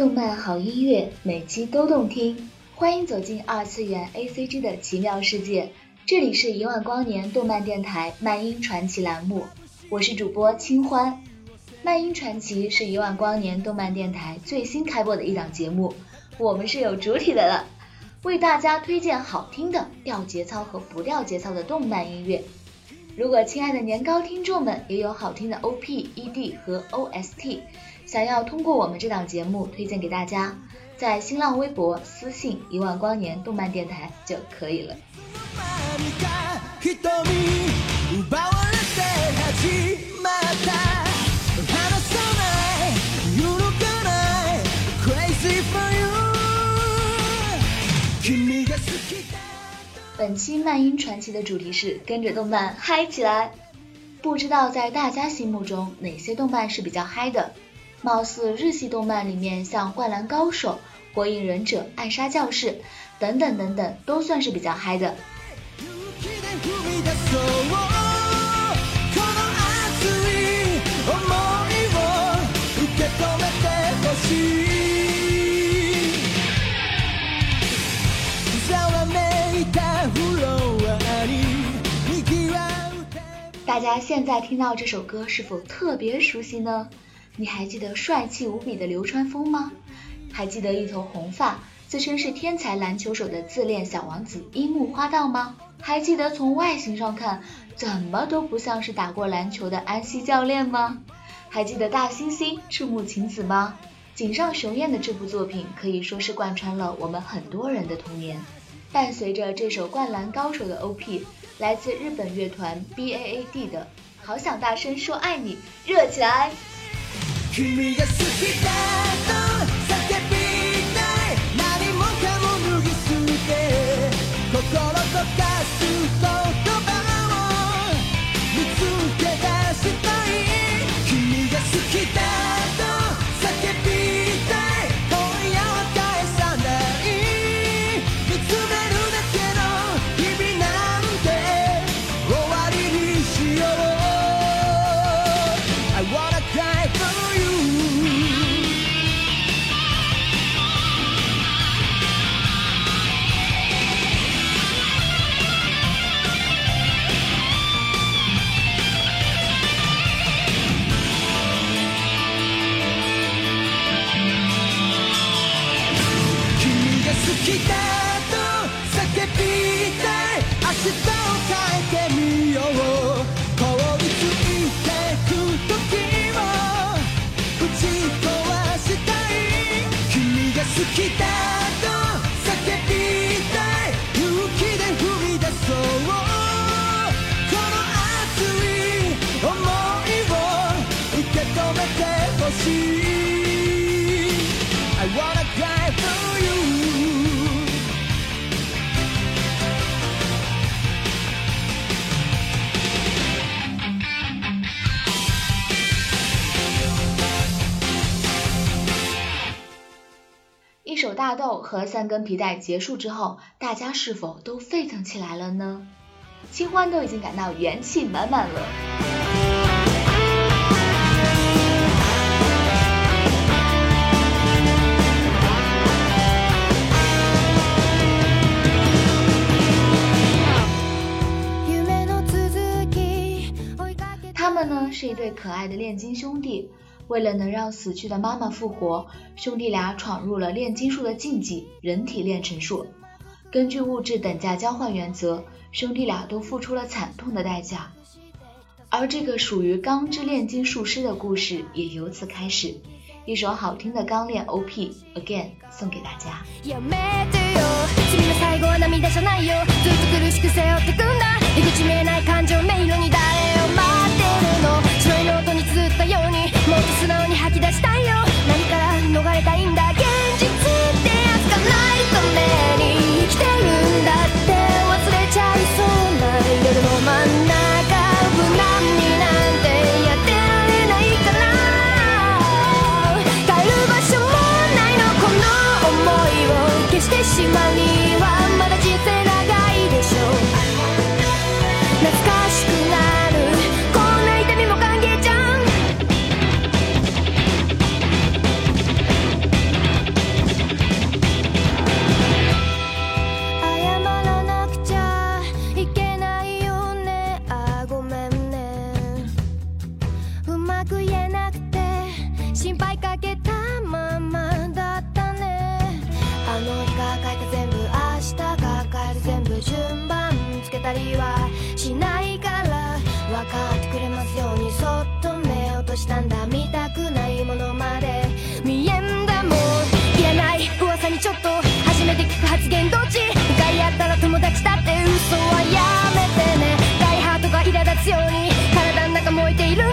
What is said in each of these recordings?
动漫好音乐，每期都动听。欢迎走进二次元 A C G 的奇妙世界，这里是一万光年动漫电台漫音传奇栏目，我是主播清欢。漫音传奇是一万光年动漫电台最新开播的一档节目，我们是有主体的了，为大家推荐好听的掉节操和不掉节操的动漫音乐。如果亲爱的年糕听众们也有好听的 O P E D 和 O S T。想要通过我们这档节目推荐给大家，在新浪微博私信一万光年动漫电台就可以了。本期漫音传奇的主题是跟着动漫嗨起来。不知道在大家心目中哪些动漫是比较嗨的？貌似日系动漫里面，像《灌篮高手》《火影忍者》《暗杀教室》等等等等，都算是比较嗨的。大家现在听到这首歌，是否特别熟悉呢？你还记得帅气无比的流川枫吗？还记得一头红发、自称是天才篮球手的自恋小王子樱木花道吗？还记得从外形上看怎么都不像是打过篮球的安西教练吗？还记得大猩猩赤木晴子吗？井上雄彦的这部作品可以说是贯穿了我们很多人的童年。伴随着这首《灌篮高手》的 OP，来自日本乐团 BAAD 的《好想大声说爱你》，热起来！一首大豆和三根皮带结束之后，大家是否都沸腾起来了呢？清欢都已经感到元气满满了。他们呢是一对可爱的炼金兄弟，为了能让死去的妈妈复活，兄弟俩闯入了炼金术的禁忌，人体炼成术。根据物质等价交换原则，兄弟俩都付出了惨痛的代价。而这个属于钢之炼金术师的故事也由此开始。一首好听的钢炼 OP again 送给大家。もっと素直に吐き出したいよ。何から逃れたいんだ。現実ってやつがないために。ように。体の中燃えている。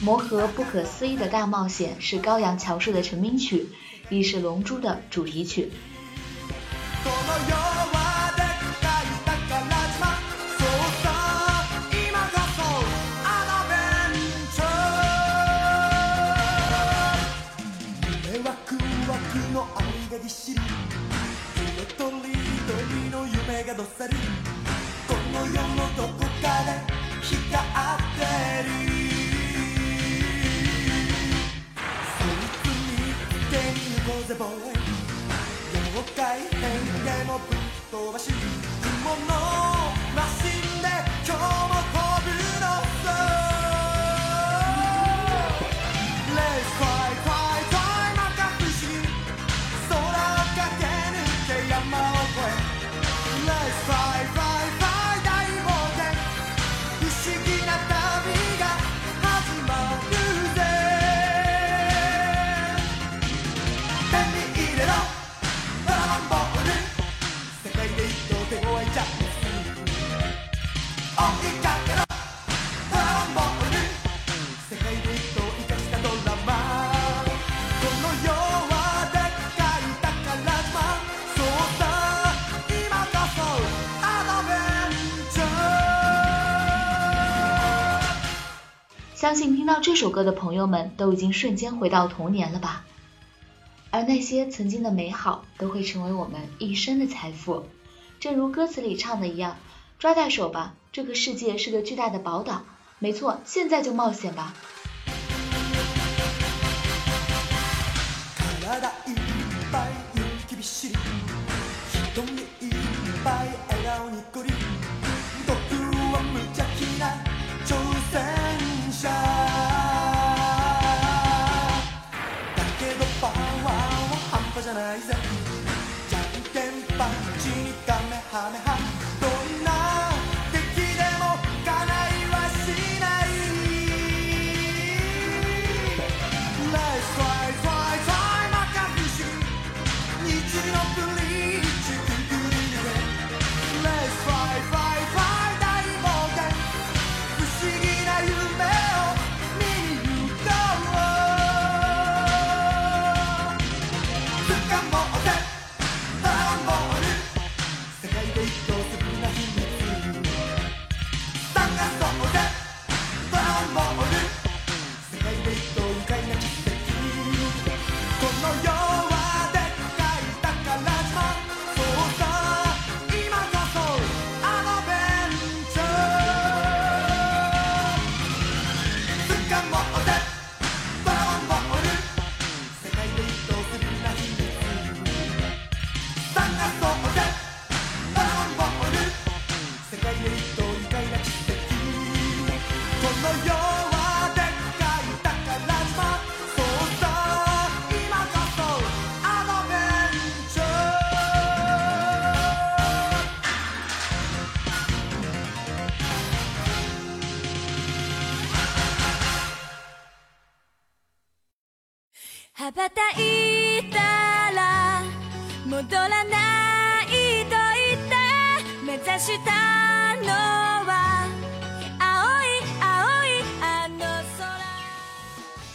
魔盒不可思议的大冒险是高阳乔树的成名曲，亦是龙珠的主题曲。をぶっ飛ばし雲のマシンで今日も相信听到这首歌的朋友们都已经瞬间回到童年了吧，而那些曾经的美好都会成为我们一生的财富，正如歌词里唱的一样，抓在手吧，这个世界是个巨大的宝岛，没错，现在就冒险吧。time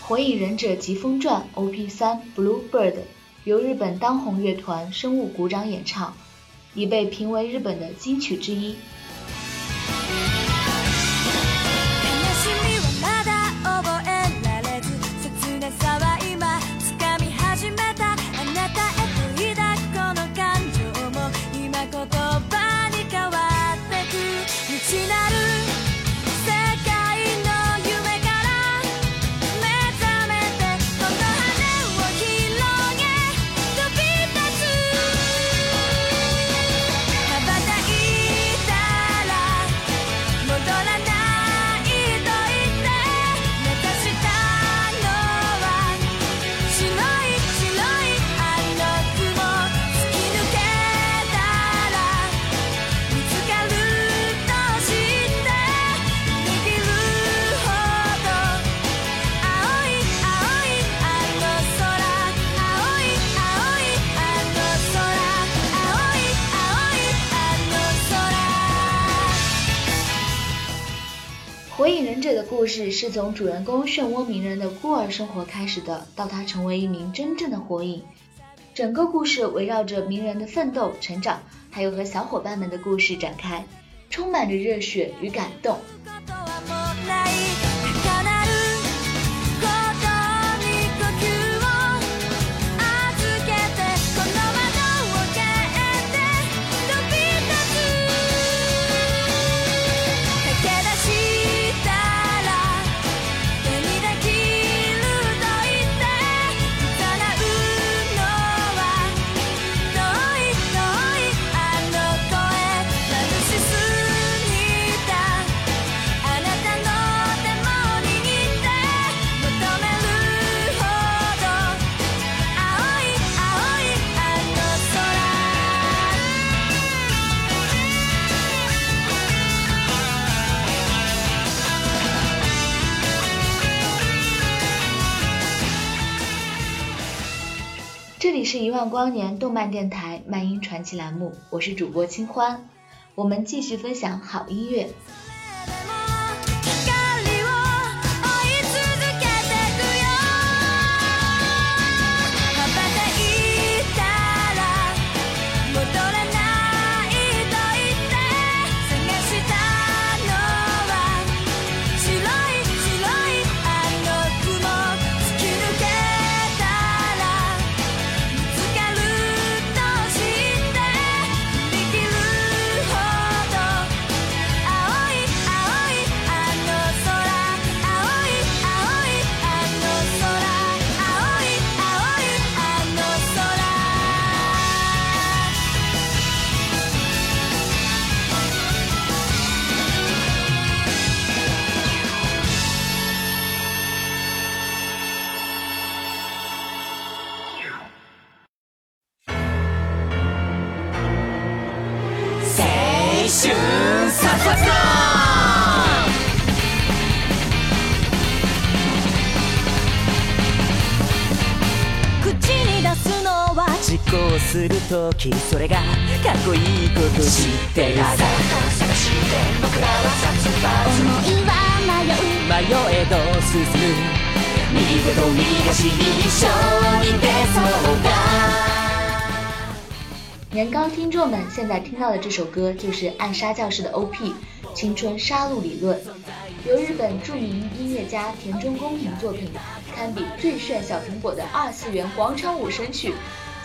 火影忍者疾风传 op 三 blue bird 由日本当红乐团生物鼓掌演唱已被评为日本的金曲之一。事是从主人公漩涡鸣人的孤儿生活开始的，到他成为一名真正的火影，整个故事围绕着鸣人的奋斗、成长，还有和小伙伴们的故事展开，充满着热血与感动。是一万光年动漫电台漫音传奇栏目我是主播清欢。我们继续分享好音乐。するときそれがかっこいいこと知ってるさ思いは迷う迷えど進む右手と右足に一緒に出そうだ年糕听众们现在听到的这首歌就是《暗杀教室》的 OP《青春杀戮理论》，由日本著名音乐家田中公平作品，堪比最炫小苹果的二次元广场舞神曲。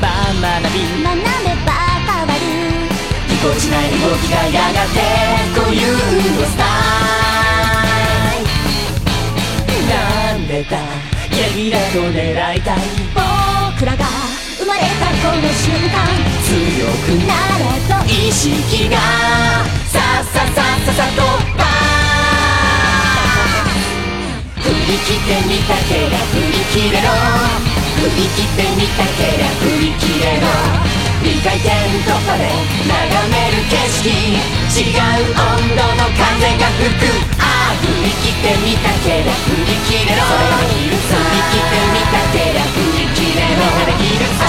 ば学び学べば変わるぎこちない動きがやがて固有のスタイルなんでだ？ゲリラと狙いたい。僕らが生まれたこの瞬間。強くなれと意識がさっさっさっささとば振り切ってみたけりゃ振り切れろ。り切ってみたけりゃ振り切れろ未回転突破で眺める景色違う温度の風が吹くああ振り切ってみたけりゃ振り切れろ振り切ってみたけりゃ振り切れろ。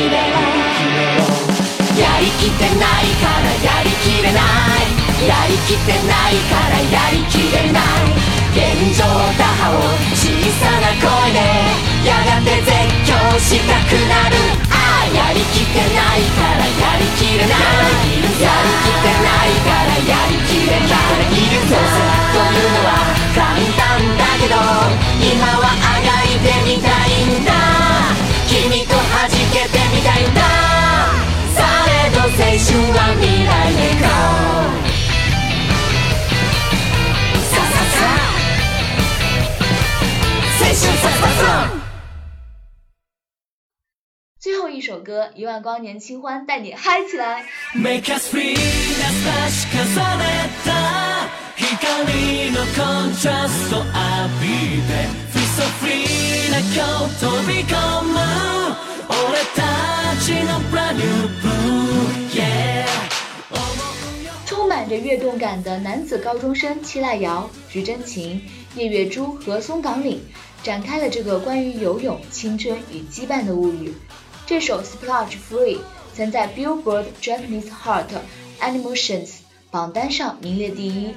振り切れない。やりきってないからやりきれない。やりきってないからやりきれない。現状打破を小さな声でやがて絶叫したくなるああやりきってないからど青春は未来へ行こうさささ青春さささ最后一首歌《一万光年清欢》带你嗨起来。 Make us free なし重ねた光のコントラスト浴びて Feel so free な今日飛び込む俺たちの brand new blue yeah 充满 着跃动感的男子高中生戚濑遥、菊真琴、叶月珠和松冈凛展开了这个关于游泳、青春与羁绊的物语。这首《Splash Free》曾在 Billboard Japanese Heart Animations 榜单上名列第一。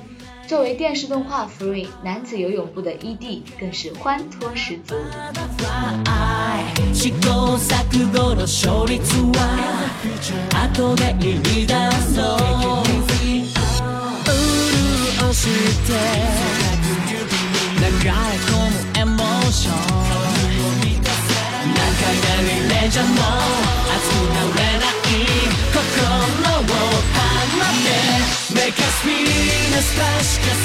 作为电视动画《Free》男子游泳部的 ED，更是欢脱十足。試行錯誤の勝率は後で言い出そう 潤して流れ込むエモーション。中がリレジャーも熱くなれない心を放って Make us feel as fast as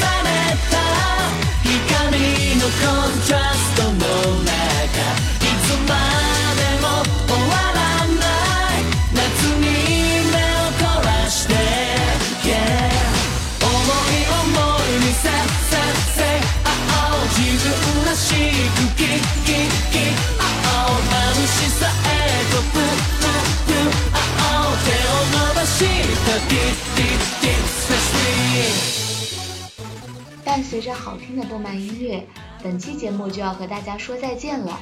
随着好听的动漫音乐，本期节目就要和大家说再见了。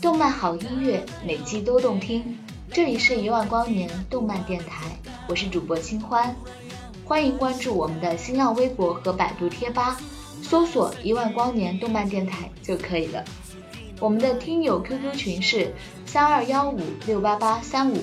动漫好音乐，每季都动听。这里是一万光年动漫电台，我是主播清欢，欢迎关注我们的新浪微博和百度贴吧，搜索“一万光年动漫电台”就可以了。我们的听友 QQ 群是三二幺五六八八三五，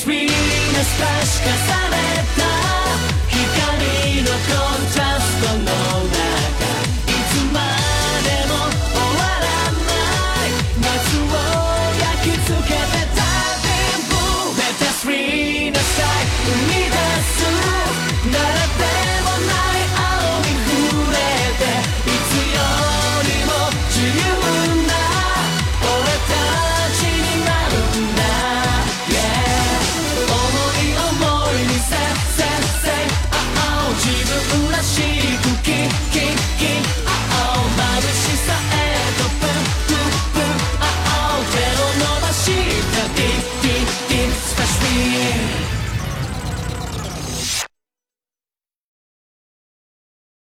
Resmi, no estás casada